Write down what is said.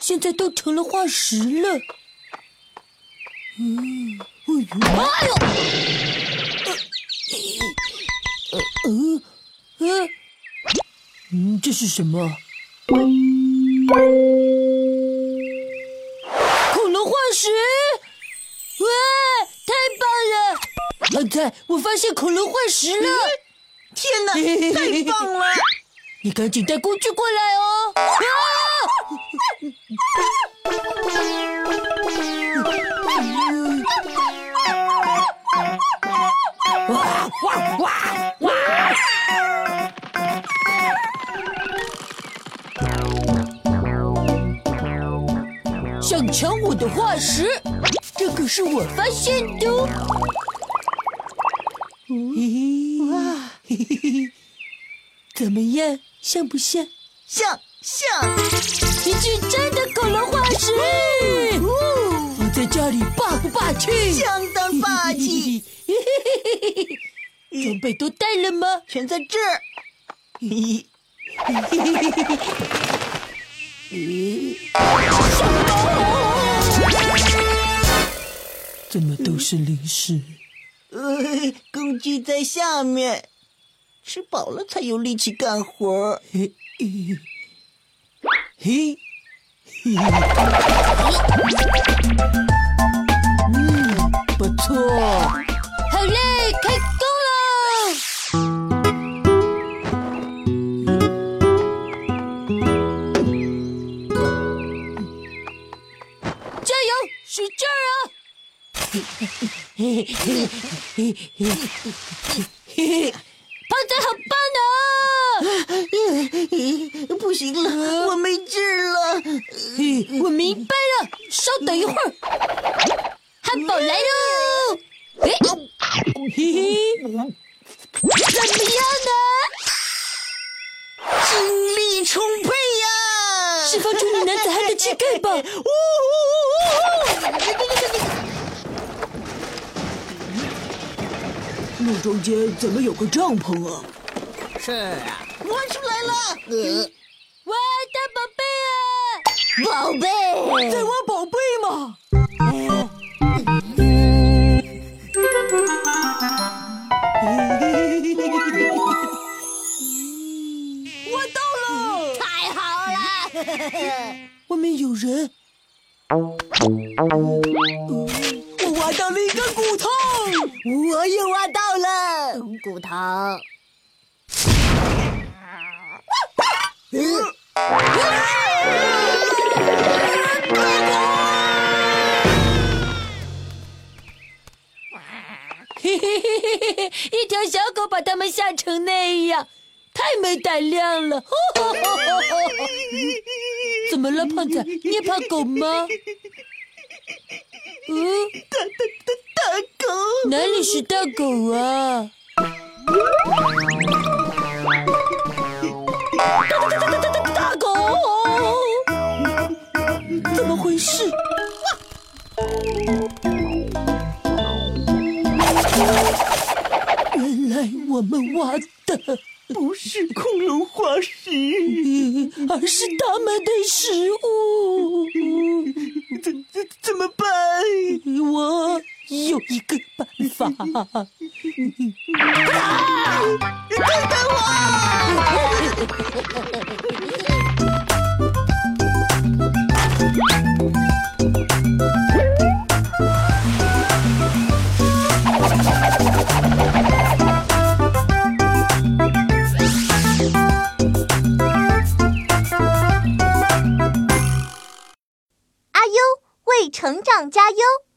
现在都成了化石了。嗯，哎呦，呃，呃，呃，嗯，这是什么？恐龙化石！哇，太棒了！胖菜，我发现恐龙化石了！天哪，太棒了！你赶紧带工具过来哦！啊！想抢我的化石？这可是我发现的！哇，怎么样？像不像？像像，一具真的恐龙化石！放在家里霸不霸气？相当霸气！装备都带了吗？全在这儿。怎么都是零食？呃，工具在下面，吃饱了才有力气干活。嘿，嘿，嗯，不错，好嘞，开工了！加油，使劲儿啊！嘿嘿嘿嘿嘿嘿嘿，胖仔好棒呢！不行了，我没劲了。我明白了，稍等一会儿，汉堡来喽！嘿，嘿嘿，怎么样呢？精力充沛呀！释放出你男子汉的气概吧！呜路中间怎么有个帐篷啊？是啊，挖出来了！呃！宝贝，在挖宝贝吗？挖到了！太好了！外面有人。我挖到了一根骨头，我也挖到了骨头。嘿嘿嘿嘿嘿！一条小狗把他们吓成那样，太没胆量了！怎么了，胖子？你也怕狗吗？嗯，大大大大狗，哪里是大狗啊？大大大大大大大狗！怎么回事？我们挖的不是恐龙化石，而是他们的食物。怎怎怎么办？我有一个办法。等 成长加优。